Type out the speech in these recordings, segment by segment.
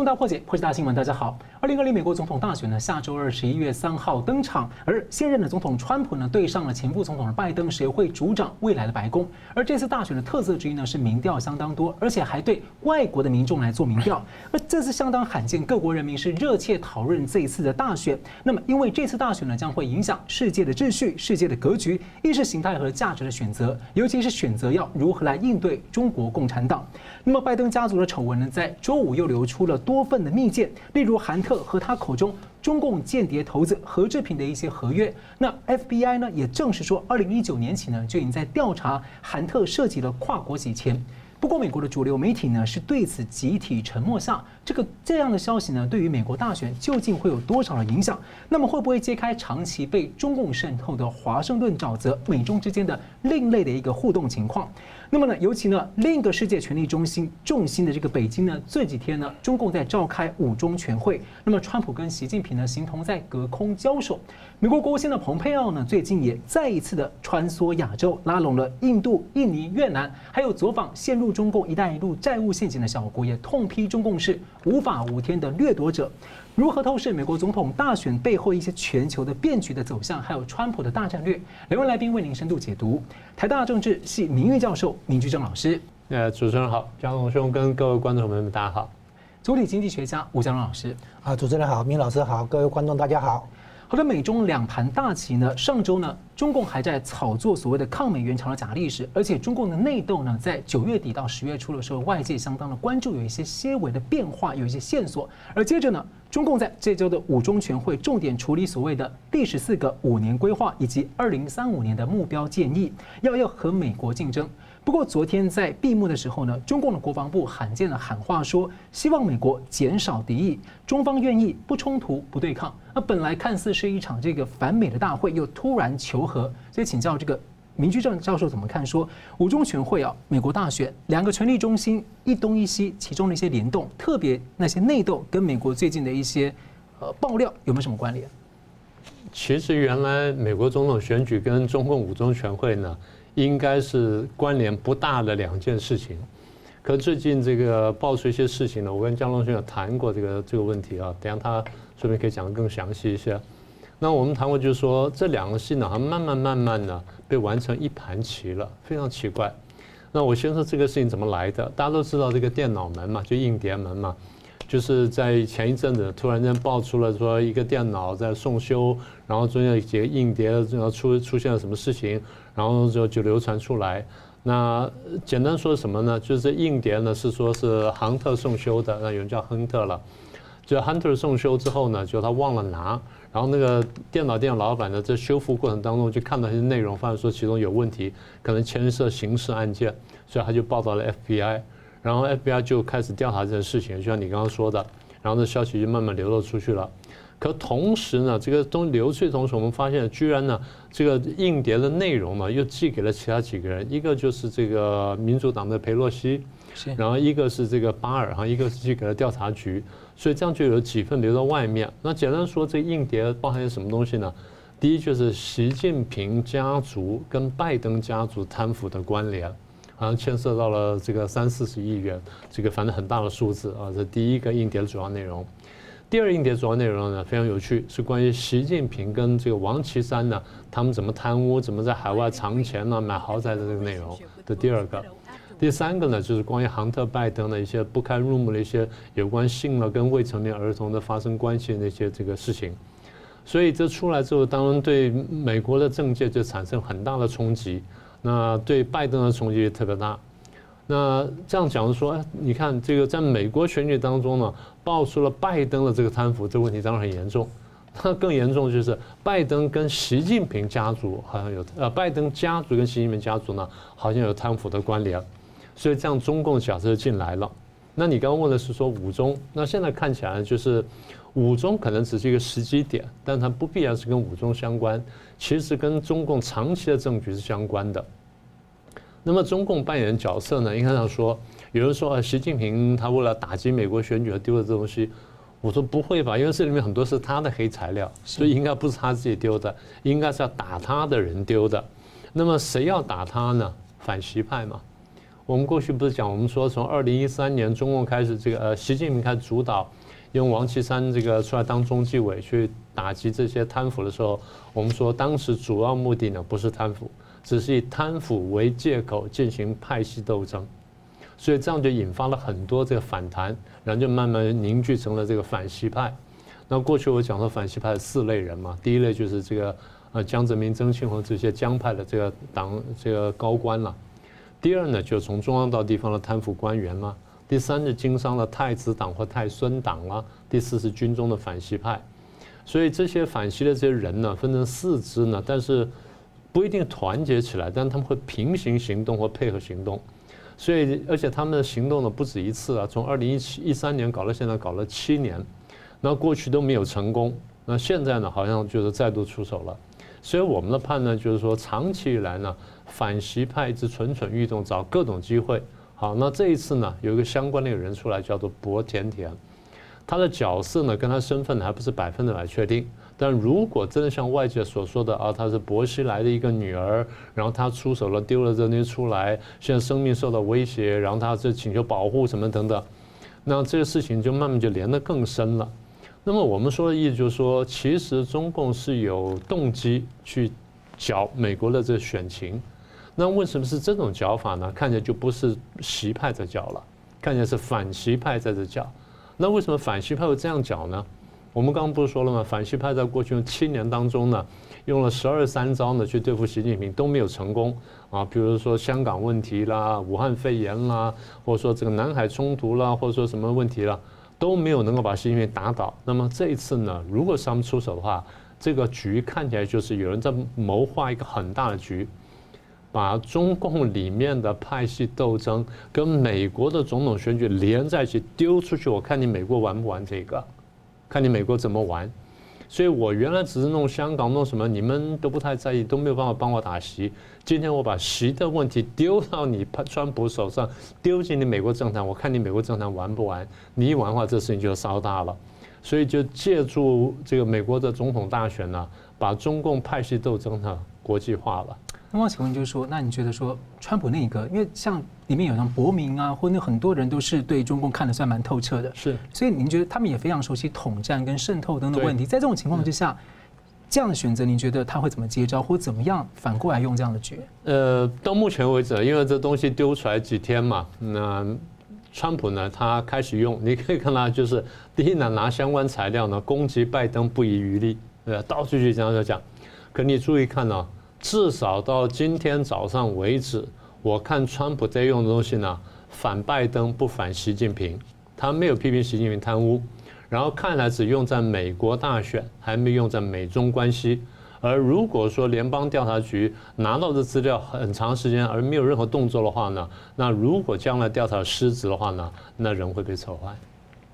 重大破解，破解大新闻。大家好，二零二零美国总统大选呢，下周二十一月三号登场。而现任的总统川普呢，对上了前副总统的拜登，谁会主掌未来的白宫？而这次大选的特色之一呢，是民调相当多，而且还对外国的民众来做民调。而这次相当罕见，各国人民是热切讨论这一次的大选。那么，因为这次大选呢，将会影响世界的秩序、世界的格局、意识形态和价值的选择，尤其是选择要如何来应对中国共产党。那么，拜登家族的丑闻呢，在周五又流出了。多份的密件，例如韩特和他口中中共间谍头子何志平的一些合约。那 FBI 呢也证实说，二零一九年起呢就已经在调查韩特涉及了跨国洗钱。不过，美国的主流媒体呢是对此集体沉默下。这个这样的消息呢，对于美国大选究竟会有多少的影响？那么会不会揭开长期被中共渗透的华盛顿沼泽美中之间的另类的一个互动情况？那么呢，尤其呢，另一个世界权力中心重心的这个北京呢，这几天呢，中共在召开五中全会。那么，川普跟习近平呢，形同在隔空交手。美国国务卿的蓬佩奥呢，最近也再一次的穿梭亚洲，拉拢了印度、印尼、越南，还有走访陷入中共“一带一路”债务陷阱的小国，也痛批中共是无法无天的掠夺者。如何透视美国总统大选背后一些全球的变局的走向，还有川普的大战略？两位来宾为您深度解读。台大政治系名誉教授明居正老师，呃，主持人好，张龙兄跟各位观众朋友们大家好。主理经济学家吴嘉隆老师，啊，主持人好，明老师好，各位观众大家好。好的，美中两盘大棋呢，上周呢，中共还在炒作所谓的抗美援朝的假历史，而且中共的内斗呢，在九月底到十月初的时候，外界相当的关注，有一些些微的变化，有一些线索。而接着呢，中共在这周的五中全会重点处理所谓的第十四个五年规划以及二零三五年的目标建议，要要和美国竞争。不过昨天在闭幕的时候呢，中共的国防部罕见的喊话说，希望美国减少敌意，中方愿意不冲突不对抗。那本来看似是一场这个反美的大会，又突然求和，所以请教这个明居正教授怎么看？说五中全会啊，美国大选两个权力中心一东一西，其中的一些联动，特别那些内斗跟美国最近的一些呃爆料有没有什么关联？其实原来美国总统选举跟中共五中全会呢，应该是关联不大的两件事情，可最近这个爆出一些事情呢，我跟江龙兄有谈过这个这个问题啊，等下他顺便可以讲得更详细一些。那我们谈过就是说，这两个戏呢，它慢慢慢慢的被玩成一盘棋了，非常奇怪。那我先说这个事情怎么来的，大家都知道这个电脑门嘛，就硬碟门嘛。就是在前一阵子突然间爆出了说一个电脑在送修，然后中间有几个硬碟然后出出现了什么事情，然后就就流传出来。那简单说什么呢？就是硬碟呢是说是杭特送修的，那有人叫亨特了。就亨特送修之后呢，就他忘了拿，然后那个电脑店老板呢在修复过程当中就看到一些内容，发现说其中有问题，可能牵涉刑事案件，所以他就报到了 FBI。然后 FBI 就开始调查这件事情，就像你刚刚说的，然后这消息就慢慢流露出去了。可同时呢，这个东流出去同时，我们发现居然呢，这个硬碟的内容呢又寄给了其他几个人，一个就是这个民主党的佩洛西，然后一个是这个巴尔哈，一个是寄给了调查局，所以这样就有几份留到外面。那简单说，这个硬碟包含什么东西呢？第一就是习近平家族跟拜登家族贪腐的关联。好像牵涉到了这个三四十亿元，这个反正很大的数字啊。这第一个硬碟的主要内容，第二硬碟主要内容呢非常有趣，是关于习近平跟这个王岐山呢，他们怎么贪污，怎么在海外藏钱呢，买豪宅的这个内容的第二个。第三个呢，就是关于杭特拜登的一些不堪入目的一些有关性了跟未成年儿童的发生关系的那些这个事情。所以这出来之后，当然对美国的政界就产生很大的冲击。那对拜登的冲击也特别大。那这样讲说，你看这个在美国选举当中呢，爆出了拜登的这个贪腐，这个问题当然很严重。那更严重就是拜登跟习近平家族好像有，呃，拜登家族跟习近平家族呢，好像有贪腐的关联。所以这样中共的角色进来了。那你刚刚问的是说五中，那现在看起来就是。五中可能只是一个时机点，但它不必然是跟五中相关，其实跟中共长期的政局是相关的。那么中共扮演的角色呢？应该要说，有人说啊，习近平他为了打击美国选举而丢了这东西，我说不会吧，因为这里面很多是他的黑材料，所以应该不是他自己丢的，应该是要打他的人丢的。那么谁要打他呢？反习派嘛。我们过去不是讲，我们说从二零一三年中共开始这个呃，习近平开始主导，用王岐山这个出来当中纪委去打击这些贪腐的时候，我们说当时主要目的呢不是贪腐，只是以贪腐为借口进行派系斗争，所以这样就引发了很多这个反弹，然后就慢慢凝聚成了这个反习派。那过去我讲的反习派四类人嘛，第一类就是这个呃江泽民、曾庆红这些江派的这个党这个高官了。第二呢，就是从中央到地方的贪腐官员啦。第三是经商的太子党或太孙党啦。第四是军中的反习派。所以这些反习的这些人呢，分成四支呢，但是不一定团结起来，但他们会平行行动或配合行动。所以而且他们的行动呢不止一次啊，从二零一七一三年搞到现在搞了七年。那过去都没有成功，那现在呢，好像就是再度出手了。所以我们的判断就是说，长期以来呢，反习派一直蠢蠢欲动，找各种机会。好，那这一次呢，有一个相关的人出来，叫做薄甜甜，他的角色呢，跟他身份还不是百分之百确定。但如果真的像外界所说的啊，他是薄熙来的一个女儿，然后他出手了，丢了这东西出来，现在生命受到威胁，然后他这请求保护什么等等，那这个事情就慢慢就连得更深了。那么我们说的意思就是说，其实中共是有动机去搅美国的这个选情。那为什么是这种搅法呢？看起来就不是习派在搅了，看起来是反习派在这搅。那为什么反习派会这样搅呢？我们刚刚不是说了吗？反西派在过去七年当中呢，用了十二三招呢去对付习近平都没有成功啊。比如说香港问题啦、武汉肺炎啦，或者说这个南海冲突啦，或者说什么问题啦。都没有能够把习近平打倒。那么这一次呢，如果是他们出手的话，这个局看起来就是有人在谋划一个很大的局，把中共里面的派系斗争跟美国的总统选举连在一起丢出去。我看你美国玩不玩这个？看你美国怎么玩。所以我原来只是弄香港弄什么，你们都不太在意，都没有办法帮我打席。今天我把席的问题丢到你川普手上，丢进你美国政坛，我看你美国政坛玩不玩？你一玩的话，这事情就烧大了。所以就借助这个美国的总统大选呢，把中共派系斗争呢国际化了。那么请问就是说，那你觉得说川普那个，因为像里面有像伯明啊，或者很多人都是对中共看得算蛮透彻的，是，所以您觉得他们也非常熟悉统战跟渗透等等问题，在这种情况之下，这样的选择，您觉得他会怎么接招，或怎么样反过来用这样的局？呃，到目前为止，因为这东西丢出来几天嘛，那川普呢，他开始用，你可以看到就是第一呢，拿相关材料呢攻击拜登不遗余力，呃，到处去这样讲，可你注意看呢。至少到今天早上为止，我看川普在用的东西呢，反拜登不反习近平，他没有批评习近平贪污，然后看来只用在美国大选，还没用在美中关系。而如果说联邦调查局拿到的资料很长时间而没有任何动作的话呢，那如果将来调查失职的话呢，那人会被丑化。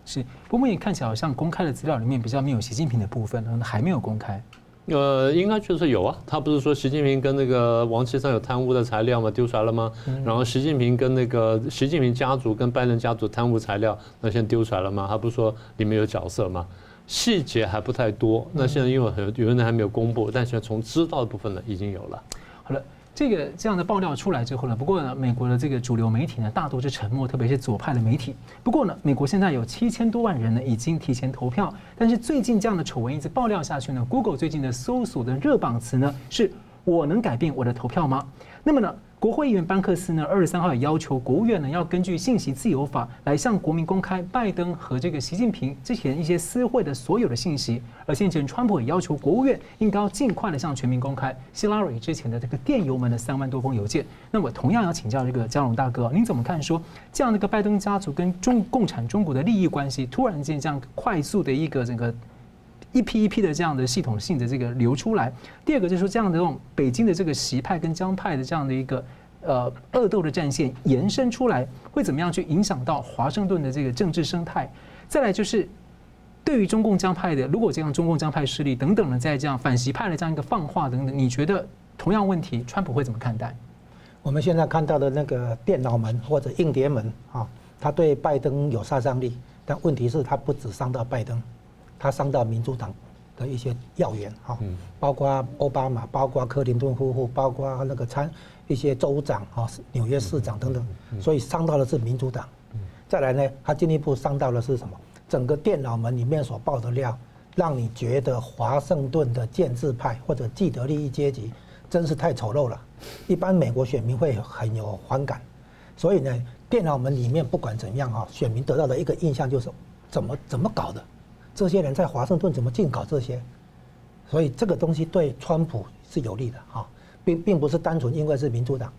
是，不过也看起来好像公开的资料里面比较没有习近平的部分，还没有公开。呃，应该就是有啊。他不是说习近平跟那个王岐山有贪污的材料吗？丢出来了吗？然后习近平跟那个习近平家族跟拜登家族贪污材料，那现在丢出来了吗？他不是说里面有角色吗？细节还不太多。那现在因为很有人还没有公布，但是从知道的部分呢，已经有了。好了。这个这样的爆料出来之后呢，不过呢，美国的这个主流媒体呢，大多是沉默，特别是左派的媒体。不过呢，美国现在有七千多万人呢，已经提前投票。但是最近这样的丑闻一直爆料下去呢，Google 最近的搜索的热榜词呢，是我能改变我的投票吗？那么呢？国会议员班克斯呢，二十三号也要求国务院呢，要根据信息自由法来向国民公开拜登和这个习近平之前一些私会的所有的信息。而先前川普也要求国务院应该要尽快的向全民公开希拉里之前的这个电邮门的三万多封邮件。那我同样要请教这个江龙大哥，您怎么看说这样的一个拜登家族跟中共产中国的利益关系，突然间这样快速的一个整个。一批一批的这样的系统性的这个流出来。第二个就是说，这样的这种北京的这个习派跟江派的这样的一个呃恶斗的战线延伸出来，会怎么样去影响到华盛顿的这个政治生态？再来就是对于中共江派的，如果这样中共江派势力等等的在这样反习派的这样一个放话等等，你觉得同样问题，川普会怎么看待？我们现在看到的那个电脑门或者硬碟门啊，它对拜登有杀伤力，但问题是它不止伤到拜登。他伤到民主党的一些要员哈，包括奥巴马，包括克林顿夫妇，包括那个参一些州长啊，纽约市长等等，所以伤到的是民主党。再来呢，他进一步伤到的是什么？整个电脑门里面所爆的料，让你觉得华盛顿的建制派或者既得利益阶级真是太丑陋了，一般美国选民会很有反感。所以呢，电脑门里面不管怎样哈，选民得到的一个印象就是怎么怎么搞的，这些人在华盛顿怎么净搞这些？所以这个东西对川普是有利的哈，并并不是单纯因为是民主党。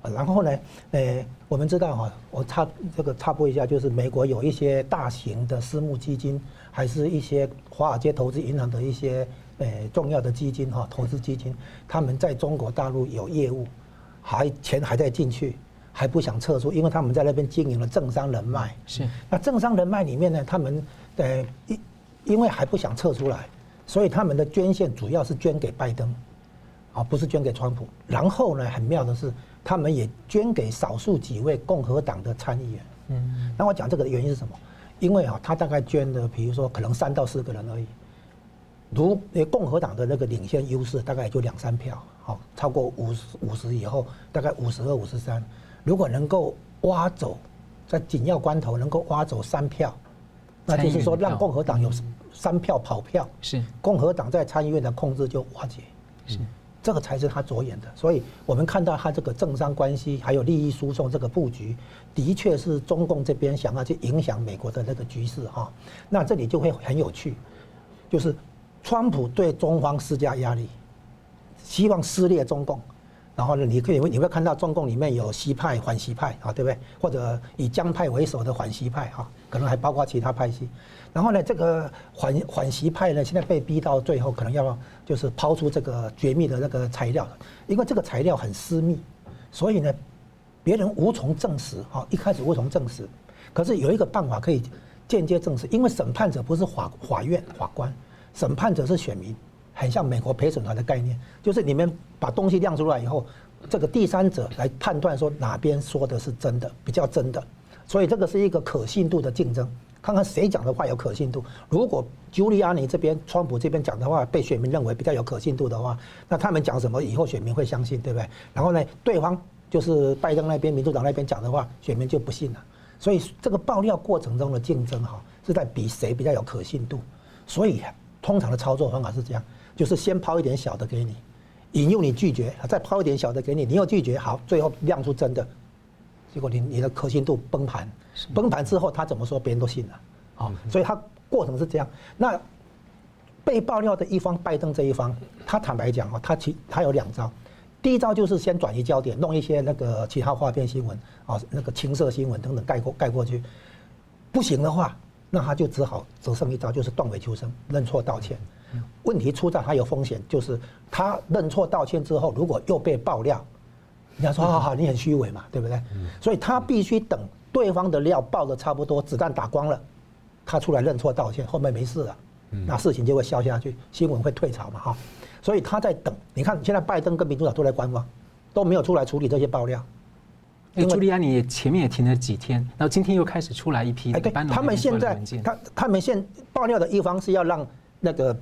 然后呢，呃，我们知道哈，我插这个插播一下，就是美国有一些大型的私募基金，还是一些华尔街投资银行的一些呃重要的基金哈，投资基金，他们在中国大陆有业务，还钱还在进去，还不想撤出，因为他们在那边经营了政商人脉。是。那政商人脉里面呢，他们呃因因为还不想撤出来，所以他们的捐献主要是捐给拜登，啊，不是捐给川普。然后呢，很妙的是。他们也捐给少数几位共和党的参议员。嗯，那我讲这个的原因是什么？因为啊，他大概捐的，比如说可能三到四个人而已。如共和党的那个领先优势大概也就两三票，好，超过五十五十以后，大概五十二、五十三。如果能够挖走，在紧要关头能够挖走三票，那就是说让共和党有三票跑票，是共和党在参议院的控制就瓦解。是。这个才是他着眼的，所以我们看到他这个政商关系还有利益输送这个布局，的确是中共这边想要去影响美国的那个局势哈。那这里就会很有趣，就是川普对中方施加压力，希望撕裂中共。然后呢，你可以你会看到中共里面有西派、反西派啊，对不对？或者以江派为首的反西派哈，可能还包括其他派系。然后呢，这个反反西派呢，现在被逼到最后，可能要就是抛出这个绝密的那个材料，因为这个材料很私密，所以呢，别人无从证实哈，一开始无从证实。可是有一个办法可以间接证实，因为审判者不是法法院法官，审判者是选民。很像美国陪审团的概念，就是你们把东西亮出来以后，这个第三者来判断说哪边说的是真的，比较真的，所以这个是一个可信度的竞争，看看谁讲的话有可信度。如果朱利安尼这边、川普这边讲的话被选民认为比较有可信度的话，那他们讲什么以后选民会相信，对不对？然后呢，对方就是拜登那边、民主党那边讲的话，选民就不信了。所以这个爆料过程中的竞争哈，是在比谁比较有可信度。所以通常的操作方法是这样。就是先抛一点小的给你，引诱你拒绝，再抛一点小的给你，你又拒绝，好，最后亮出真的，结果你你的可信度崩盘，崩盘之后他怎么说别人都信了，好，所以他过程是这样。那被爆料的一方，拜登这一方，他坦白讲啊，他其他有两招，第一招就是先转移焦点，弄一些那个其他花边新闻啊，那个情色新闻等等盖过盖过去，不行的话，那他就只好只剩一招，就是断尾求生，认错道歉。问题出在他有风险，就是他认错道歉之后，如果又被爆料，人家说好好，你很虚伪嘛，对不对？所以他必须等对方的料爆的差不多，子弹打光了，他出来认错道歉，后面没事了，那事情就会消下去，新闻会退潮嘛，哈。所以他在等。你看，现在拜登跟民主党都在观望，都没有出来处理这些爆料。因为朱利安尼前面也停了几天，然后今天又开始出来一批。哎，对，他们现在他他们现爆料的一方是要让那个。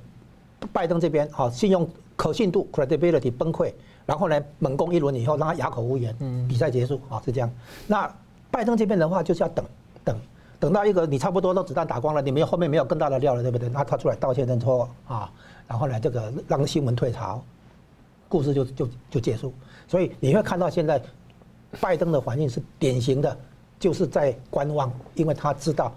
拜登这边哈，信用可信度 credibility 崩溃，然后呢，猛攻一轮以后，让他哑口无言，比赛结束啊，是这样。那拜登这边的话，就是要等等等到一个你差不多都子弹打光了，你没有后面没有更大的料了，对不对？那他出来道歉认错啊，然后呢，这个让新闻退潮，故事就就就结束。所以你会看到现在拜登的反应是典型的，就是在观望，因为他知道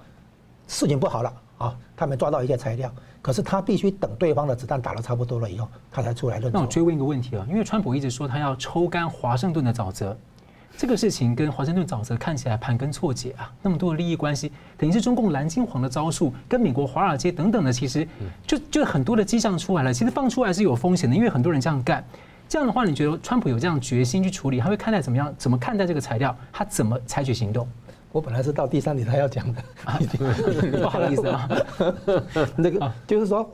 事情不好了啊，他们抓到一些材料。可是他必须等对方的子弹打得差不多了以后，他才出来认错。那我追问一个问题啊，因为川普一直说他要抽干华盛顿的沼泽，这个事情跟华盛顿沼泽看起来盘根错节啊，那么多的利益关系，等于是中共蓝金黄的招数，跟美国华尔街等等的，其实就就很多的迹象出来了。其实放出来是有风险的，因为很多人这样干。这样的话，你觉得川普有这样决心去处理，他会看待怎么样？怎么看待这个材料？他怎么采取行动？我本来是到第三题才要讲的，不好意思啊。那个就是说，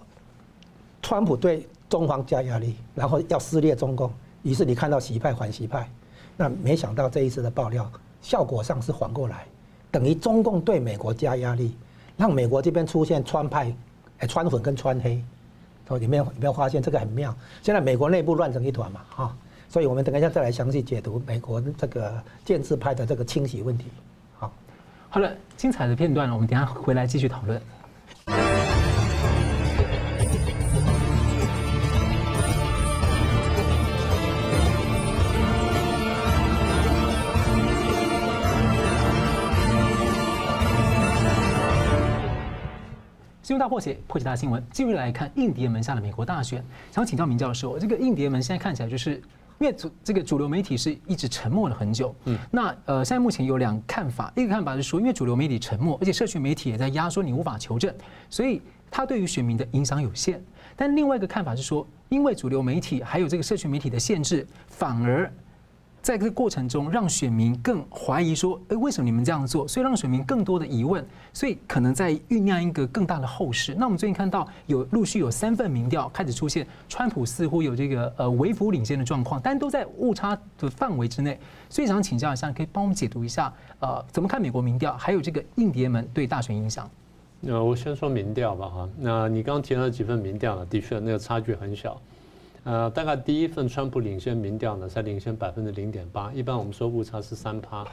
川普对中方加压力，然后要撕裂中共，于是你看到习派反习派，那没想到这一次的爆料效果上是反过来，等于中共对美国加压力，让美国这边出现川派、川粉跟川黑，哦，有没有有没有发现这个很妙？现在美国内部乱成一团嘛，哈，所以我们等一下再来详细解读美国这个建制派的这个清洗问题。好，好了，精彩的片段我们等下回来继续讨论。新闻大破解，破解大新闻。继续来看印碟门下的美国大选，想请教明教授，这个印碟门现在看起来就是，因为主这个主流媒体是一直沉默了很久。嗯，那呃，现在目前有两看法，一个看法是说，因为主流媒体沉默，而且社群媒体也在压缩你无法求证，所以它对于选民的影响有限。但另外一个看法是说，因为主流媒体还有这个社群媒体的限制，反而。在这个过程中，让选民更怀疑说：“诶，为什么你们这样做？”所以让选民更多的疑问，所以可能在酝酿一个更大的后事。那我们最近看到有陆续有三份民调开始出现，川普似乎有这个呃微幅领先的状况，但都在误差的范围之内。所以想请教一下，可以帮我们解读一下，呃，怎么看美国民调，还有这个印碟门对大选影响？那我先说民调吧，哈。那你刚刚提了几份民调呢？的确，那个差距很小。呃，大概第一份川普领先民调呢，才领先百分之零点八，一般我们说误差是三趴，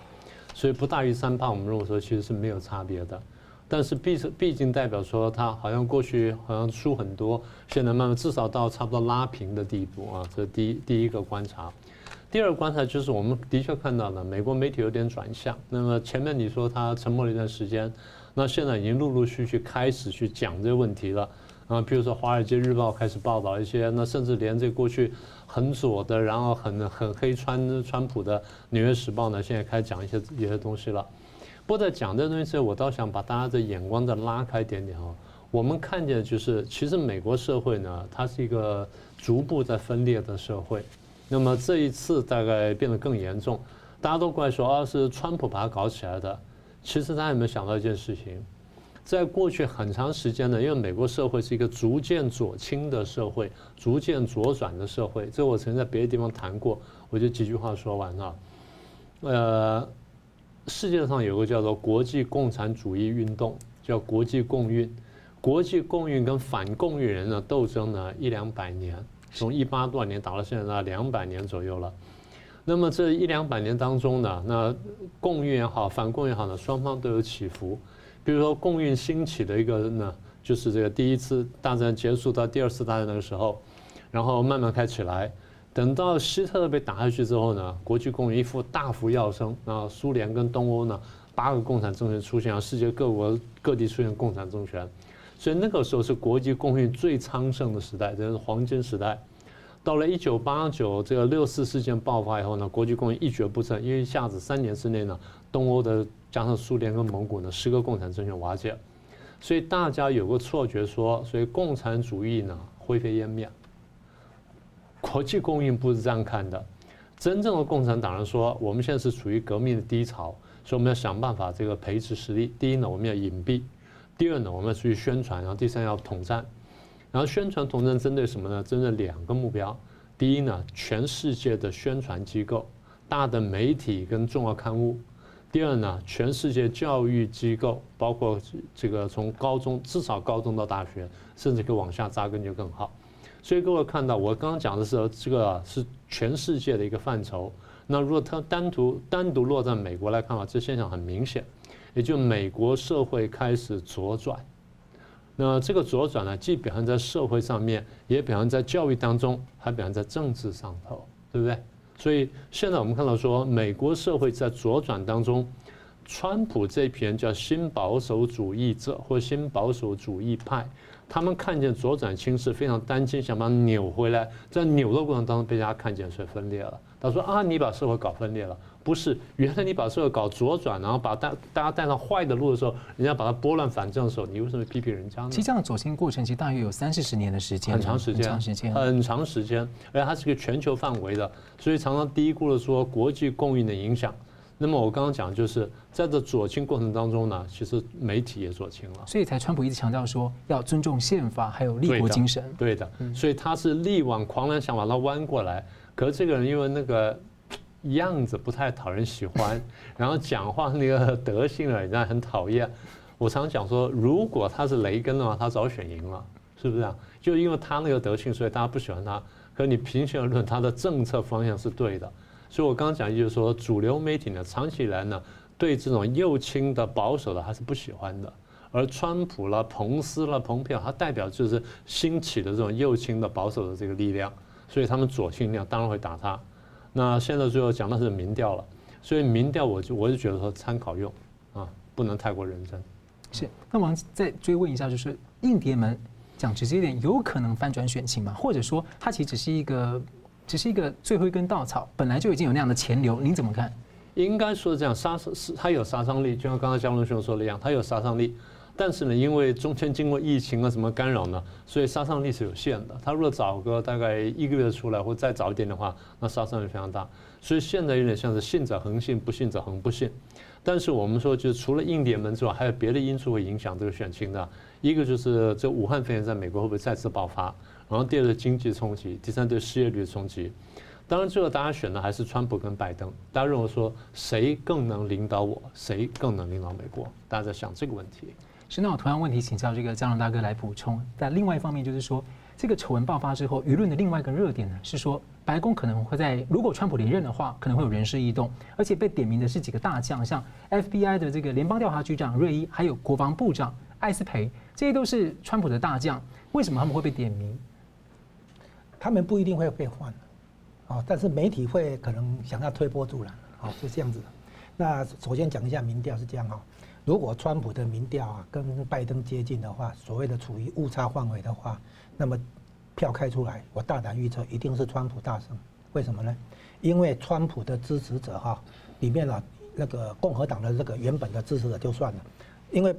所以不大于三趴，我们认为说其实是没有差别的。但是毕毕竟代表说他好像过去好像输很多，现在慢慢至少到差不多拉平的地步啊，这是第一第一个观察。第二个观察就是我们的确看到了美国媒体有点转向。那么前面你说他沉默了一段时间，那现在已经陆陆续续开始去讲这个问题了。啊，比如说《华尔街日报》开始报道一些，那甚至连这过去很左的，然后很很黑川川普的《纽约时报》呢，现在开始讲一些一些东西了。不过在讲这东西，我倒想把大家的眼光再拉开一点点哦。我们看见就是，其实美国社会呢，它是一个逐步在分裂的社会。那么这一次大概变得更严重，大家都怪说啊是川普把它搞起来的。其实大家有没有想到一件事情？在过去很长时间呢，因为美国社会是一个逐渐左倾的社会，逐渐左转的社会。这我曾经在别的地方谈过，我就几句话说完了。呃，世界上有个叫做国际共产主义运动，叫国际共运。国际共运跟反共运人的斗争呢，一两百年，从一八多少年打到现在，两百年左右了。那么这一两百年当中呢，那共运也好，反共也好呢，双方都有起伏。比如说，共运兴起的一个呢，就是这个第一次大战结束到第二次大战那个时候，然后慢慢开起来。等到希特勒被打下去之后呢，国际共运一副大幅跃升，然后苏联跟东欧呢，八个共产政权出现，世界各国各地出现共产政权，所以那个时候是国际共运最昌盛的时代，这是黄金时代。到了一九八九这个六四事件爆发以后呢，国际共运一蹶不振，因为一下子三年之内呢，东欧的加上苏联跟蒙古呢，十个共产政权瓦解，所以大家有个错觉说，所以共产主义呢灰飞烟灭。国际共运不是这样看的，真正的共产党人说，我们现在是处于革命的低潮，所以我们要想办法这个培植实力。第一呢，我们要隐蔽；第二呢，我们要出去宣传；然后第三要统战。然后宣传统战针对什么呢？针对两个目标。第一呢，全世界的宣传机构、大的媒体跟重要刊物。第二呢，全世界教育机构，包括这个从高中至少高中到大学，甚至可以往下扎根就更好。所以各位看到我刚刚讲的是这个是全世界的一个范畴。那如果它单独单独落在美国来看的话，这现象很明显，也就美国社会开始左转。那这个左转呢，既表现在社会上面，也表现在教育当中，还表现在政治上头，对不对？所以现在我们看到说，美国社会在左转当中，川普这批人叫新保守主义者或新保守主义派，他们看见左转倾势，非常担心，想把它扭回来，在扭的过程当中被大家看见，所以分裂了。他说啊，你把社会搞分裂了。不是，原来你把社会搞左转，然后把大大家带上坏的路的时候，人家把它拨乱反正的时候，你为什么批评人家呢？其实这样的左倾过程其实大约有三四十年的时间，很长时间，很长时间，很长时间，而且它是个全球范围的，所以常常低估了说国际供应的影响。那么我刚刚讲就是在这左倾过程当中呢，其实媒体也左倾了，所以才川普一直强调说要尊重宪法，还有立国精神。对的，对的，所以他是力挽狂澜，想把它弯过来。可是这个人因为那个。样子不太讨人喜欢，然后讲话那个德性啊，人家很讨厌。我常讲说，如果他是雷根的话，他早选赢了。是不是啊？就因为他那个德性，所以大家不喜欢他。可你平心而论，他的政策方向是对的。所以我刚刚讲，就是说主流媒体呢，长期以来呢，对这种右倾的保守的还是不喜欢的。而川普了、彭斯了、蓬佩奥，他代表就是兴起的这种右倾的保守的这个力量，所以他们左倾力量当然会打他。那现在最后讲的是民调了，所以民调我就我就觉得说参考用啊，不能太过认真。是，那我们再追问一下，就是硬碟门讲直接一点，有可能翻转选情吗？或者说它其实只是一个只是一个最后一根稻草，本来就已经有那样的钱流，您怎么看？应该说这样杀伤是它有杀伤力，就像刚才江龙兄说的一样，它有杀伤力。但是呢，因为中间经过疫情啊什么干扰呢，所以杀伤力是有限的。他如果早个大概一个月出来，或再早一点的话，那杀伤力非常大。所以现在有点像是信者恒信，不信者恒不信。但是我们说，就除了印碟门之外，还有别的因素会影响这个选情的。一个就是这武汉肺炎在美国会不会再次爆发？然后第二个经济冲击，第三对失业率的冲击。当然，最后大家选的还是川普跟拜登。大家认为说谁更能领导我，谁更能领导美国？大家在想这个问题。是，那我同样问题请教这个江龙大哥来补充。在另外一方面就是说，这个丑闻爆发之后，舆论的另外一个热点呢是说，白宫可能会在如果川普连任的话，可能会有人事异动，而且被点名的是几个大将，像 FBI 的这个联邦调查局长瑞伊，还有国防部长艾斯培，这些都是川普的大将。为什么他们会被点名？他们不一定会被换，啊，但是媒体会可能想要推波助澜，啊，是这样子的。那首先讲一下民调是这样啊。如果川普的民调啊跟拜登接近的话，所谓的处于误差范围的话，那么票开出来，我大胆预测一定是川普大胜。为什么呢？因为川普的支持者哈里面啊那个共和党的这个原本的支持者就算了，因为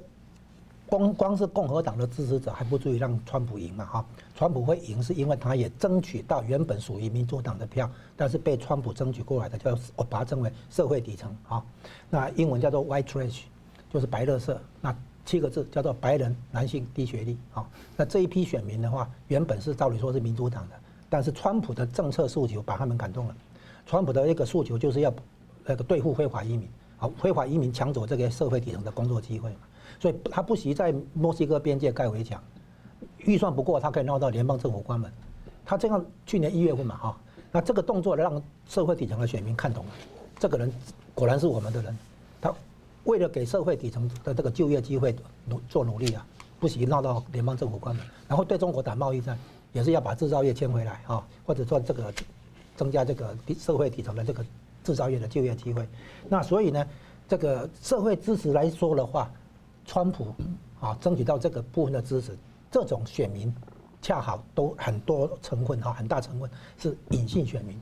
光光是共和党的支持者还不足以让川普赢嘛哈。川普会赢是因为他也争取到原本属于民主党的票，但是被川普争取过来的，叫我把它称为社会底层啊，那英文叫做 white trash。就是白乐色，那七个字叫做白人男性低学历啊。那这一批选民的话，原本是照理说是民主党的，但是川普的政策诉求把他们感动了。川普的一个诉求就是要那个对付非法移民，好，非法移民抢走这个社会底层的工作机会嘛。所以他不惜在墨西哥边界盖围墙，预算不过他可以闹到联邦政府关门。他这样去年一月份嘛哈，那这个动作让社会底层的选民看懂了，这个人果然是我们的人，他。为了给社会底层的这个就业机会努做努力啊，不惜闹到联邦政府关门，然后对中国打贸易战，也是要把制造业迁回来啊，或者说这个增加这个社会底层的这个制造业的就业机会。那所以呢，这个社会支持来说的话，川普啊争取到这个部分的支持，这种选民恰好都很多成分哈，很大成分是隐性选民。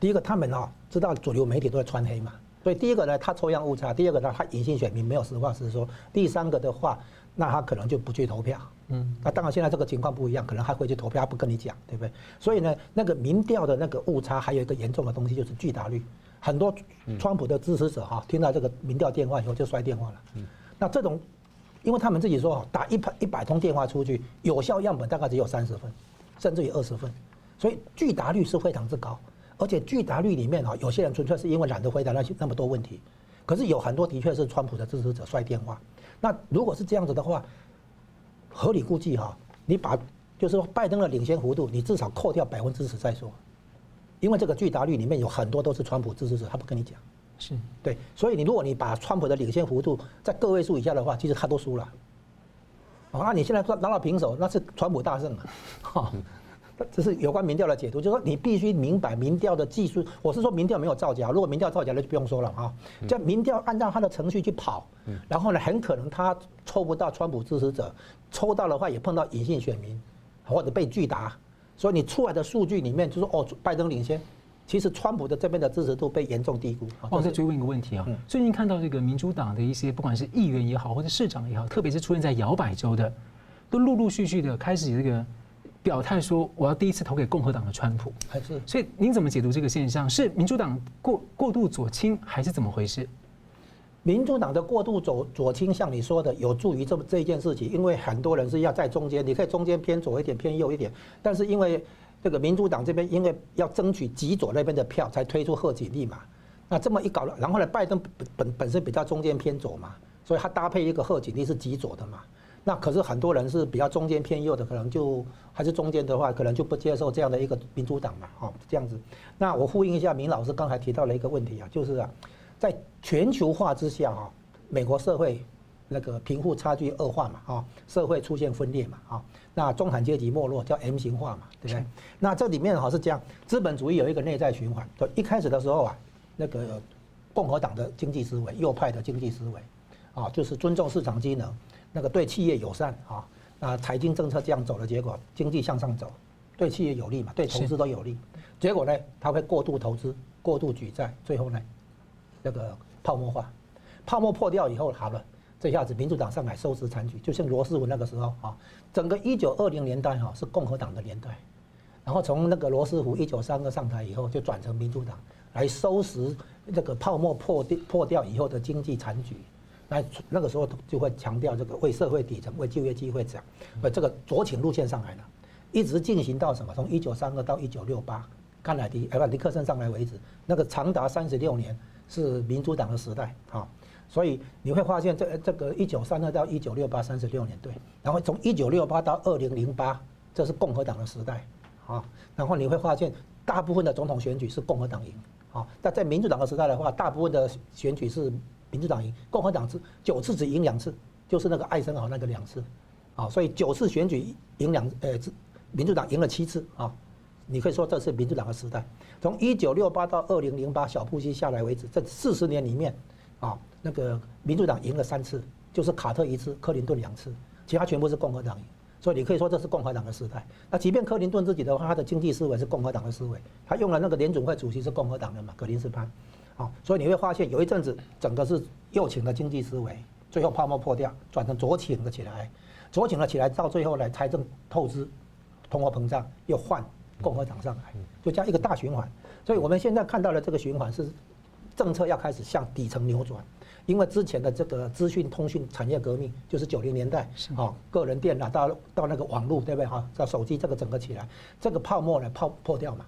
第一个，他们啊知道主流媒体都在穿黑嘛。所以第一个呢，他抽样误差；第二个呢，他隐性选民没有实话实说；第三个的话，那他可能就不去投票。嗯，那当然现在这个情况不一样，可能还会去投票，他不跟你讲，对不对？所以呢，那个民调的那个误差还有一个严重的东西就是拒答率。很多川普的支持者哈，听到这个民调电话以后就摔电话了。嗯，那这种，因为他们自己说打一百一百通电话出去，有效样本大概只有三十份，甚至于二十份，所以拒答率是非常之高。而且拒答率里面啊，有些人纯粹是因为懒得回答那些那么多问题，可是有很多的确是川普的支持者摔电话。那如果是这样子的话，合理估计哈，你把就是说拜登的领先幅度，你至少扣掉百分之十再说，因为这个拒答率里面有很多都是川普支持者，他不跟你讲，是对，所以你如果你把川普的领先幅度在个位数以下的话，其实他都输了。啊，那你现在说拿到平手，那是川普大胜了，哈。这是有关民调的解读，就是说你必须明白民调的技术。我是说民调没有造假，如果民调造假，那就不用说了啊。叫民调按照他的程序去跑，然后呢，很可能他抽不到川普支持者，抽到的话也碰到隐性选民，或者被拒答。所以你出来的数据里面就是哦，拜登领先，其实川普的这边的支持度被严重低估。我再追问一个问题啊，最近看到这个民主党的一些不管是议员也好，或者市长也好，特别是出现在摇摆州的，都陆陆续续的开始这个。表态说我要第一次投给共和党的川普，还是？所以您怎么解读这个现象？是民主党过过度左倾，还是怎么回事？民主党的过度左左倾，像你说的，有助于这么这一件事情，因为很多人是要在中间，你可以中间偏左一点，偏右一点。但是因为这个民主党这边因为要争取极左那边的票，才推出贺锦丽嘛。那这么一搞了，然后呢，拜登本本本身比较中间偏左嘛，所以他搭配一个贺锦丽是极左的嘛。那可是很多人是比较中间偏右的，可能就还是中间的话，可能就不接受这样的一个民主党嘛，哈，这样子。那我呼应一下明老师刚才提到了一个问题啊，就是啊，在全球化之下啊，美国社会那个贫富差距恶化嘛，啊，社会出现分裂嘛，啊，那中产阶级没落叫 M 型化嘛，对不对？那这里面哈是这样，资本主义有一个内在循环，就一开始的时候啊，那个共和党的经济思维，右派的经济思维，啊，就是尊重市场机能。那个对企业友善啊，那财经政策这样走的结果，经济向上走，对企业有利嘛，对投资都有利。结果呢，它会过度投资，过度举债，最后呢，那个泡沫化，泡沫破掉以后好了，这下子民主党上来收拾残局，就像罗斯福那个时候啊，整个一九二零年代哈是共和党的年代，然后从那个罗斯福一九三二上台以后，就转成民主党来收拾这个泡沫破掉破掉以后的经济残局。那那个时候就会强调这个为社会底层、为就业机会讲，呃，这个酌情路线上来了，一直进行到什么？从一九三二到一九六八，甘乃迪、呃，尼克森上来为止，那个长达三十六年是民主党的时代啊。所以你会发现，这这个一九三二到一九六八三十六年，对。然后从一九六八到二零零八，这是共和党的时代啊。然后你会发现，大部分的总统选举是共和党赢啊。但在民主党的时代的话，大部分的选举是。民主党赢，共和党只九次只赢两次，就是那个艾森豪那个两次，啊，所以九次选举赢两，呃，民主党赢了七次啊，你可以说这是民主党的时代。从一九六八到二零零八小布希下来为止，这四十年里面，啊，那个民主党赢了三次，就是卡特一次，克林顿两次，其他全部是共和党赢，所以你可以说这是共和党的时代。那即便克林顿自己的话，他的经济思维是共和党的思维，他用了那个联准会主席是共和党的嘛，格林斯潘。好，所以你会发现有一阵子整个是右倾的经济思维，最后泡沫破掉，转成左倾的起来，左倾了起来，到最后呢，财政透支，通货膨胀又换共和党上来，就这样一个大循环。所以我们现在看到的这个循环是政策要开始向底层扭转，因为之前的这个资讯通讯产业革命就是九零年代，啊，个人电脑到到那个网络，对不对哈？到手机这个整个起来，这个泡沫呢泡破掉嘛。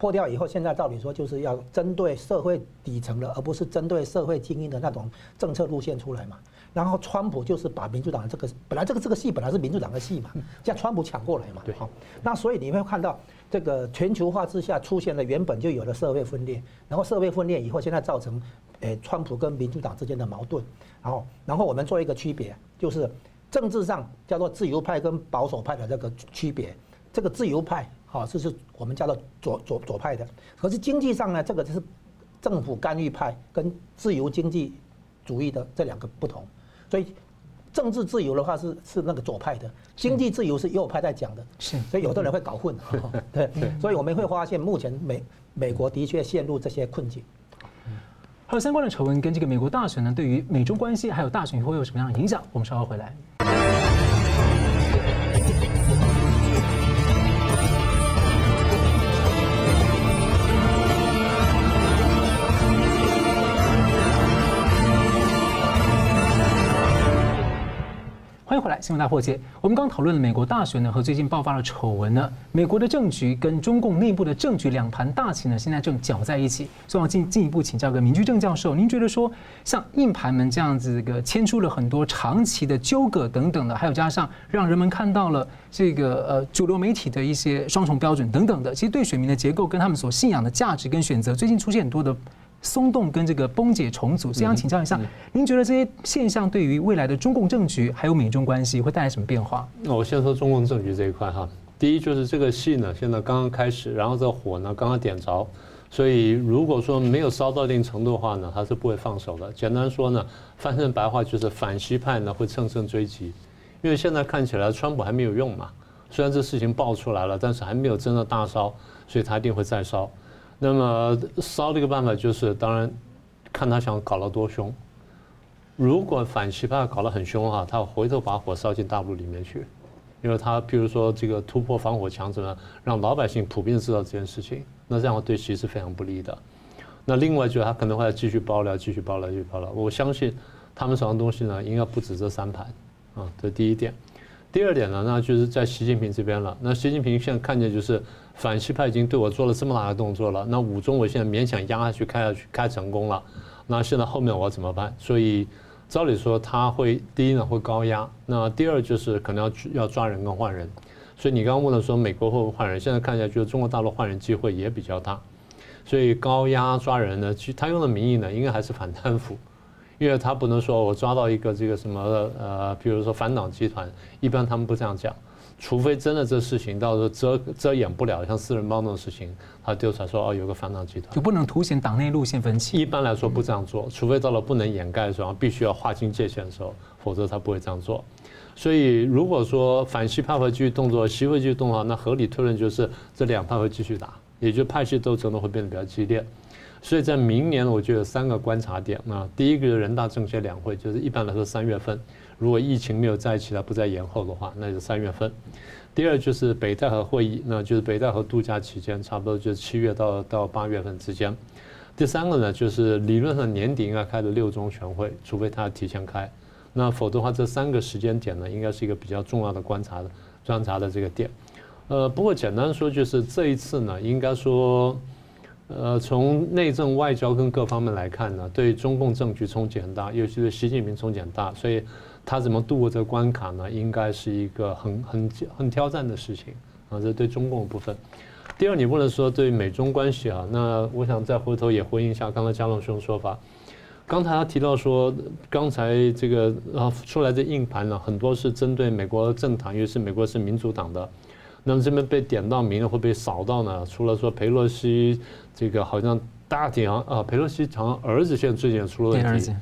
破掉以后，现在照理说就是要针对社会底层的，而不是针对社会精英的那种政策路线出来嘛。然后川普就是把民主党的这个本来这个这个戏本来是民主党的戏嘛，叫川普抢过来嘛。对，好，那所以你会看到这个全球化之下出现了原本就有的社会分裂，然后社会分裂以后，现在造成诶川普跟民主党之间的矛盾。然后，然后我们做一个区别，就是政治上叫做自由派跟保守派的这个区别。这个自由派。好，这是我们叫做左左左派的。可是经济上呢，这个就是政府干预派跟自由经济主义的这两个不同。所以政治自由的话是是那个左派的，经济自由是右派在讲的。是，所以有的人会搞混。对，所以我们会发现，目前美美国的确陷入这些困境。还有相关的丑闻跟这个美国大选呢，对于美中关系还有大选会有什么样的影响？我们稍后回来。迎回来，新闻大破解。我们刚讨论了美国大选呢和最近爆发的丑闻呢，美国的政局跟中共内部的政局两盘大棋呢，现在正搅在一起。所以我要进进一步请教个明居正教授，您觉得说像硬盘们这样子个牵出了很多长期的纠葛等等的，还有加上让人们看到了这个呃主流媒体的一些双重标准等等的，其实对选民的结构跟他们所信仰的价值跟选择，最近出现很多的。松动跟这个崩解重组，所以想请教一下，您觉得这些现象对于未来的中共政局还有美中关系会带来什么变化？那我先说中共政局这一块哈，第一就是这个戏呢，现在刚刚开始，然后这火呢刚刚点着，所以如果说没有烧到一定程度的话呢，它是不会放手的。简单说呢，翻成白话就是反西派呢会乘胜追击，因为现在看起来川普还没有用嘛，虽然这事情爆出来了，但是还没有真的大烧，所以他一定会再烧。那么烧的一个办法就是，当然看他想搞得多凶。如果反习派搞得很凶哈，他回头把火烧进大陆里面去，因为他比如说这个突破防火墙怎么样，让老百姓普遍知道这件事情，那这样对其是非常不利的。那另外就是他可能会继续爆料，继续爆料，继续爆料。我相信他们手上东西呢，应该不止这三盘啊，这第一点。第二点呢，那就是在习近平这边了。那习近平现在看见就是。反西派已经对我做了这么大的动作了，那五中我现在勉强压下去开下去开成功了，那现在后面我怎么办？所以照理说他会第一呢会高压，那第二就是可能要要抓人跟换人。所以你刚刚问了说美国会不会换人，现在看起来就是中国大陆换人机会也比较大。所以高压抓人呢，其实他用的名义呢，应该还是反贪腐，因为他不能说我抓到一个这个什么呃，比如说反党集团，一般他们不这样讲。除非真的这事情到时候遮遮掩不了，像四人帮那种事情，他丢出来说哦，有个反党集团，就不能凸显党内路线分歧。一般来说不这样做，除非到了不能掩盖的时候，必须要划清界限的时候，否则他不会这样做。所以如果说反西派会继续动作，西会继续动作，那合理推论就是这两派会继续打，也就派系斗争呢会变得比较激烈。所以在明年，我觉得有三个观察点啊，第一个是人大政协两会，就是一般来说三月份。如果疫情没有再起来，不再延后的话，那就三月份。第二就是北戴河会议，那就是北戴河度假期间，差不多就是七月到到八月份之间。第三个呢，就是理论上年底应该开的六中全会，除非他提前开，那否则的话，这三个时间点呢，应该是一个比较重要的观察的观察的这个点。呃，不过简单说，就是这一次呢，应该说。呃，从内政、外交跟各方面来看呢，对中共政局冲击很大，尤其是习近平冲击很大，所以他怎么度过这个关卡呢？应该是一个很很很挑战的事情啊。这对中共的部分。第二，你不能说对美中关系啊，那我想再回头也回应一下刚才佳龙兄的说法。刚才他提到说，刚才这个啊出来的硬盘呢，很多是针对美国政党，尤其是美国是民主党的。那么这边被点到名了，会被扫到呢？除了说佩洛西这个好像大体上啊，佩洛西好像儿子现在最近也出了问题，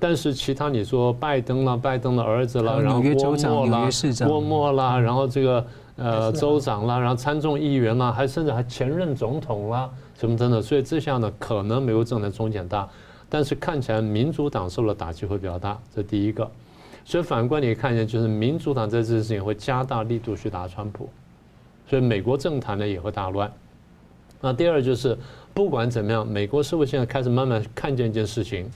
但是其他你说拜登啦，拜登的儿子啦，然后郭沫啦，郭沫啦，然后这个呃州长啦，然后参众议员啦，还甚至还前任总统啦，什么等等，所以这下呢，可能美国政坛冲击很大，但是看起来民主党受的打击会比较大，这第一个。所以反观你看一下，就是民主党在这件事情会加大力度去打川普。所以美国政坛呢也会大乱。那第二就是，不管怎么样，美国社会现在开始慢慢看见一件事情：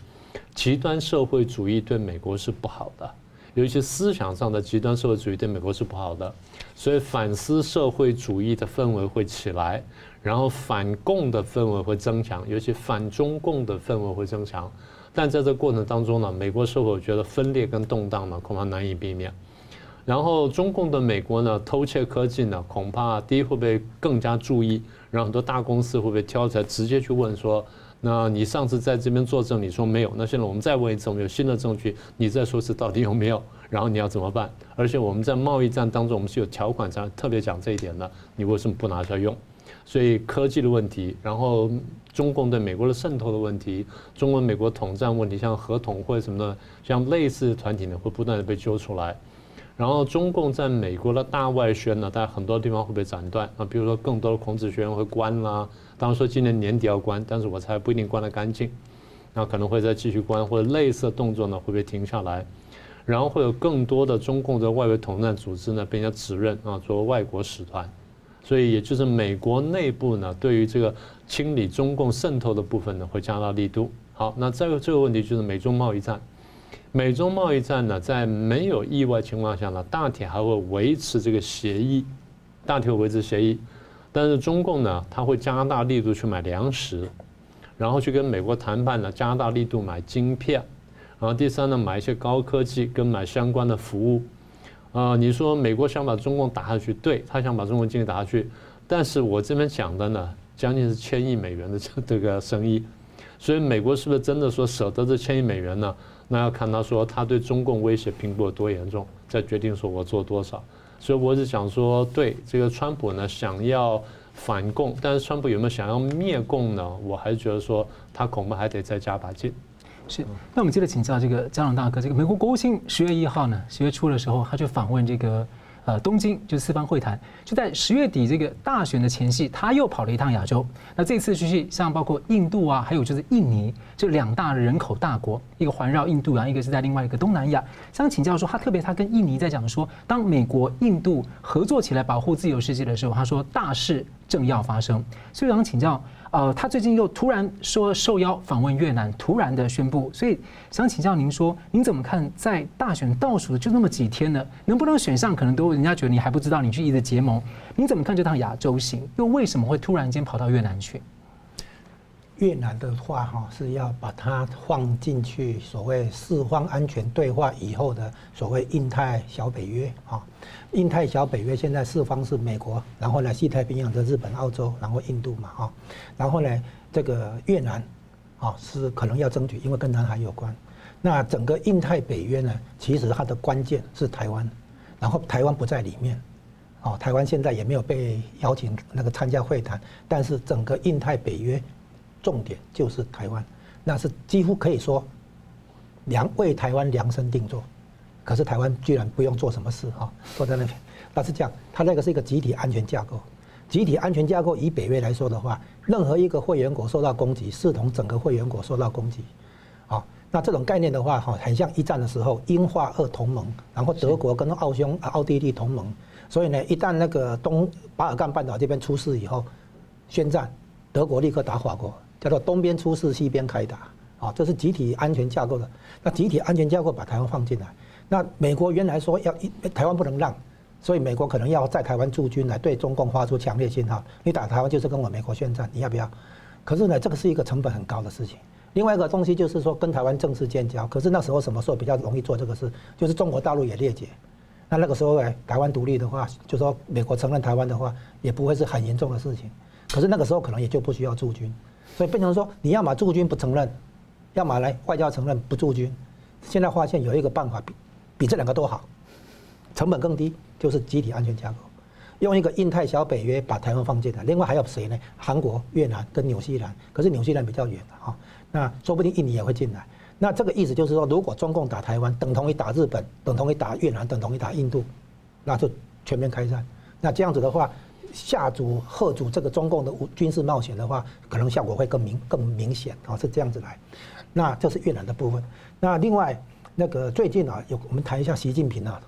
极端社会主义对美国是不好的，尤其思想上的极端社会主义对美国是不好的。所以反思社会主义的氛围会起来，然后反共的氛围会增强，尤其反中共的氛围会增强。但在这过程当中呢，美国社会我觉得分裂跟动荡呢，恐怕难以避免。然后中共的美国呢，偷窃科技呢，恐怕第一会不会更加注意，然后很多大公司会被挑出来直接去问说，那你上次在这边作证，你说没有，那现在我们再问一次，我们有新的证据，你再说是到底有没有，然后你要怎么办？而且我们在贸易战当中，我们是有条款上特别讲这一点的，你为什么不拿出来用？所以科技的问题，然后中共对美国的渗透的问题，中国美国统战问题，像合统会什么的，像类似的团体呢，会不断的被揪出来。然后中共在美国的大外宣呢，在很多地方会被斩断啊，比如说更多的孔子学院会关啦，当然说今年年底要关，但是我猜不一定关得干净，那可能会再继续关，或者类似动作呢会被停下来，然后会有更多的中共的外围统战组织呢被人家指认啊作为外国使团，所以也就是美国内部呢对于这个清理中共渗透的部分呢会加大力度。好，那这个这个问题就是美中贸易战。美中贸易战呢，在没有意外情况下呢，大体还会维持这个协议，大体会维持协议。但是中共呢，他会加大力度去买粮食，然后去跟美国谈判呢，加大力度买晶片，然后第三呢，买一些高科技跟买相关的服务。啊，你说美国想把中共打下去，对，他想把中国经济打下去，但是我这边讲的呢，将近是千亿美元的这这个生意，所以美国是不是真的说舍得这千亿美元呢？那要看他说他对中共威胁评估有多严重，再决定说我做多少。所以我是想说，对这个川普呢，想要反共，但是川普有没有想要灭共呢？我还是觉得说他恐怕还得再加把劲。是。那我们接着请教这个家长大哥，这个美国国务卿十月一号呢，十月初的时候，他就访问这个。呃，东京就是四方会谈，就在十月底这个大选的前夕，他又跑了一趟亚洲。那这次去像包括印度啊，还有就是印尼这两大人口大国，一个环绕印度洋，一个是在另外一个东南亚。想请教说，他特别他跟印尼在讲说，当美国、印度合作起来保护自由世界的时候，他说大事正要发生。所以想请教。呃，他最近又突然说受邀访问越南，突然的宣布，所以想请教您说，您怎么看在大选倒数的就那么几天呢？能不能选上，可能都人家觉得你还不知道，你去一的结盟，您怎么看这趟亚洲行？又为什么会突然间跑到越南去？越南的话哈是要把它放进去所谓四方安全对话以后的所谓印太小北约啊，印太小北约现在四方是美国，然后呢西太平洋的日本、澳洲，然后印度嘛哈，然后呢这个越南啊是可能要争取，因为跟南海有关。那整个印太北约呢，其实它的关键是台湾，然后台湾不在里面，哦，台湾现在也没有被邀请那个参加会谈，但是整个印太北约。重点就是台湾，那是几乎可以说量为台湾量身定做，可是台湾居然不用做什么事哈，坐在那边。那是这样，它那个是一个集体安全架构，集体安全架构以北约来说的话，任何一个会员国受到攻击，视同整个会员国受到攻击。啊，那这种概念的话哈，很像一战的时候英法俄同盟，然后德国跟奥匈、奥地利同盟，所以呢，一旦那个东巴尔干半岛这边出事以后，宣战，德国立刻打法国。叫做东边出事，西边开打，啊，这是集体安全架构的。那集体安全架构把台湾放进来，那美国原来说要一台湾不能让，所以美国可能要在台湾驻军来对中共发出强烈信号：你打台湾就是跟我美国宣战，你要不要？可是呢，这个是一个成本很高的事情。另外一个东西就是说跟台湾正式建交，可是那时候什么时候比较容易做这个事？就是中国大陆也列解，那那个时候呢，台湾独立的话，就说美国承认台湾的话，也不会是很严重的事情。可是那个时候可能也就不需要驻军。所以变成说，你要么驻军不承认，要么来外交承认不驻军。现在发现有一个办法比比这两个都好，成本更低，就是集体安全架构，用一个印太小北约把台湾放进来。另外还有谁呢？韩国、越南跟纽西兰。可是纽西兰比较远啊，那说不定印尼也会进来。那这个意思就是说，如果中共打台湾，等同于打日本，等同于打越南，等同于打印度，那就全面开战。那这样子的话。下阻吓阻这个中共的军事冒险的话，可能效果会更明更明显啊，是这样子来。那这是越南的部分。那另外那个最近啊，有我们谈一下习近平啊，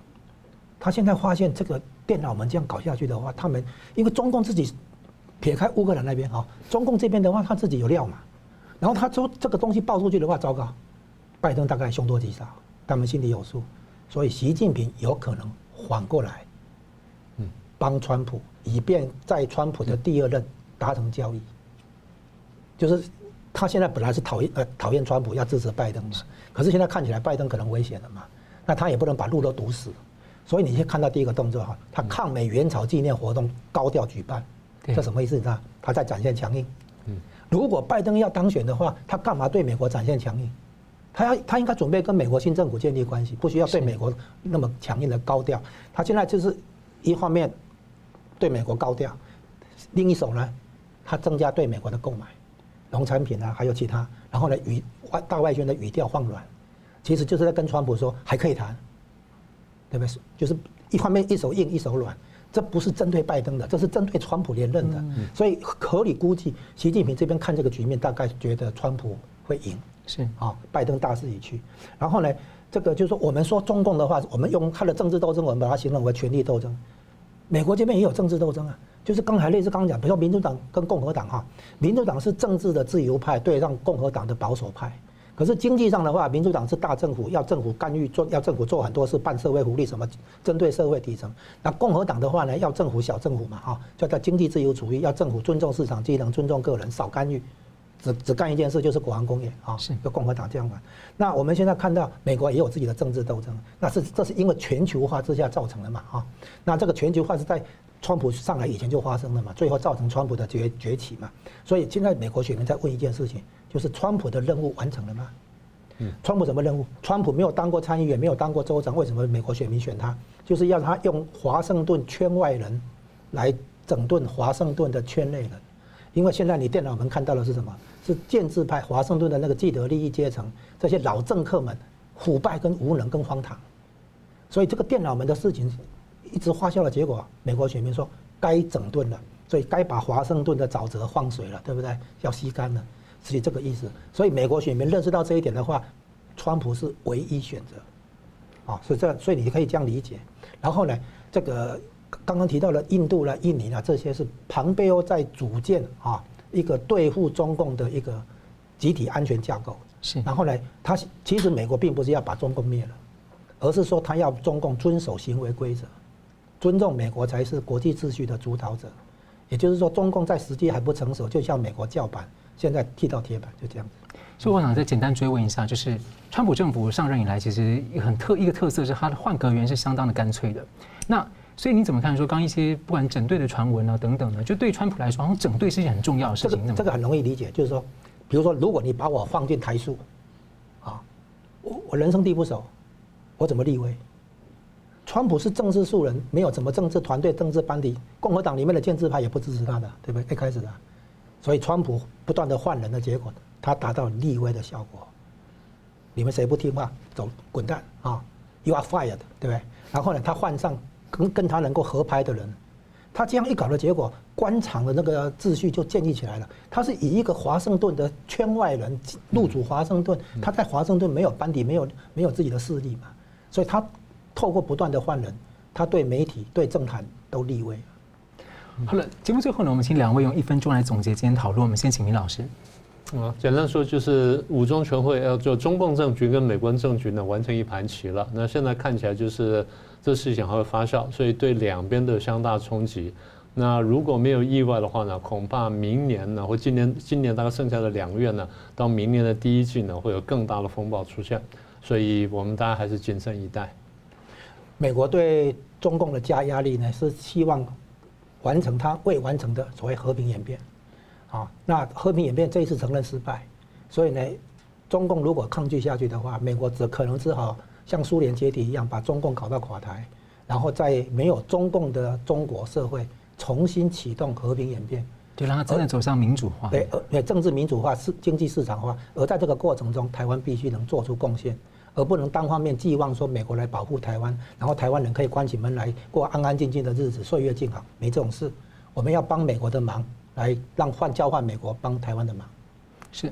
他现在发现这个电脑门这样搞下去的话，他们因为中共自己撇开乌克兰那边啊，中共这边的话他自己有料嘛，然后他说这个东西爆出去的话，糟糕，拜登大概凶多吉少，他们心里有数，所以习近平有可能反过来，嗯，帮川普。以便在川普的第二任达成交易，就是他现在本来是讨厌呃讨厌川普，要支持拜登嘛，可是现在看起来拜登可能危险了嘛，那他也不能把路都堵死，所以你先看到第一个动作哈，他抗美援朝纪念活动高调举办，这什么意思？你知道？他在展现强硬。如果拜登要当选的话，他干嘛对美国展现强硬？他要他应该准备跟美国新政府建立关系，不需要对美国那么强硬的高调。他现在就是一方面。对美国高调，另一手呢，他增加对美国的购买，农产品啊，还有其他，然后呢，语外大外宣的语调放软，其实就是在跟川普说还可以谈，对不对？就是一方面一手硬一手软，这不是针对拜登的，这是针对川普连任的，所以合理估计，习近平这边看这个局面，大概觉得川普会赢，是啊，拜登大势已去，然后呢，这个就是说我们说中共的话，我们用他的政治斗争，我们把它形容为权力斗争。美国这边也有政治斗争啊，就是刚才类似刚刚讲，比如说民主党跟共和党哈，民主党是政治的自由派对上共和党的保守派，可是经济上的话，民主党是大政府，要政府干预做，要政府做很多事，办社会福利什么，针对社会底层。那共和党的话呢，要政府小政府嘛哈，叫叫经济自由主义，要政府尊重市场机能，尊重个人，少干预。只只干一件事，就是国防工业啊，是就共和党这样管。那我们现在看到美国也有自己的政治斗争，那是这是因为全球化之下造成的嘛啊？那这个全球化是在川普上来以前就发生了嘛，最后造成川普的崛崛起嘛。所以现在美国选民在问一件事情，就是川普的任务完成了吗？嗯，川普什么任务？川普没有当过参议员，没有当过州长，为什么美国选民选他？就是要他用华盛顿圈外人来整顿华盛顿的圈内人。因为现在你电脑门看到的是什么？是建制派华盛顿的那个既得利益阶层，这些老政客们腐败跟无能跟荒唐，所以这个电脑门的事情一直发酵的结果，美国选民说该整顿了，所以该把华盛顿的沼泽放水了，对不对？要吸干了，是这个意思。所以美国选民认识到这一点的话，川普是唯一选择，啊，是这样，所以你可以这样理解。然后呢，这个。刚刚提到了印度啦、印尼啦，这些是庞贝欧在组建啊一个对付中共的一个集体安全架构。是，然后呢，他其实美国并不是要把中共灭了，而是说他要中共遵守行为规则，尊重美国才是国际秩序的主导者。也就是说，中共在时机还不成熟，就向美国叫板，现在踢到铁板，就这样子。所以我想再简单追问一下，就是川普政府上任以来，其实很特一个特色是他的换阁员是相当的干脆的。那所以你怎么看？说刚一些不管整队的传闻啊等等的，就对川普来说，好像整队是一件很重要的事情。这个这个很容易理解，就是说，比如说，如果你把我放进台塑，啊，我我人生地不熟，我怎么立威？川普是政治素人，没有什么政治团队、政治班底，共和党里面的建制派也不支持他的，对不对？一开始的，所以川普不断的换人的结果，他达到立威的效果。你们谁不听话，走滚蛋啊！You are fired，对不对？然后呢，他换上跟跟他能够合拍的人，他这样一搞的结果，官场的那个秩序就建立起来了。他是以一个华盛顿的圈外人入主华盛顿，他在华盛顿没有班底，没有没有自己的势力嘛，所以他。透过不断的换人，他对媒体、对政坛都立威。好了，节目最后呢，我们请两位用一分钟来总结今天讨论。我们先请明老师。啊，简单说就是五中全会要做中共政局跟美国政局呢完成一盘棋了。那现在看起来就是这事情还会发酵，所以对两边都有相当冲击。那如果没有意外的话呢，恐怕明年呢或今年今年大概剩下的两个月呢，到明年的第一季呢会有更大的风暴出现。所以我们大家还是谨慎以待。美国对中共的加压力呢，是希望完成它未完成的所谓和平演变，啊，那和平演变这一次承认失败，所以呢，中共如果抗拒下去的话，美国只可能只好像苏联解体一样，把中共搞到垮台，然后在没有中共的中国社会重新启动和平演变，就让它真的走向民主化，对，呃，政治民主化、市经济市场化，而在这个过程中，台湾必须能做出贡献。而不能单方面寄望说美国来保护台湾，然后台湾人可以关起门来过安安静静的日子，岁月静好，没这种事。我们要帮美国的忙，来让换交换美国帮台湾的忙。是。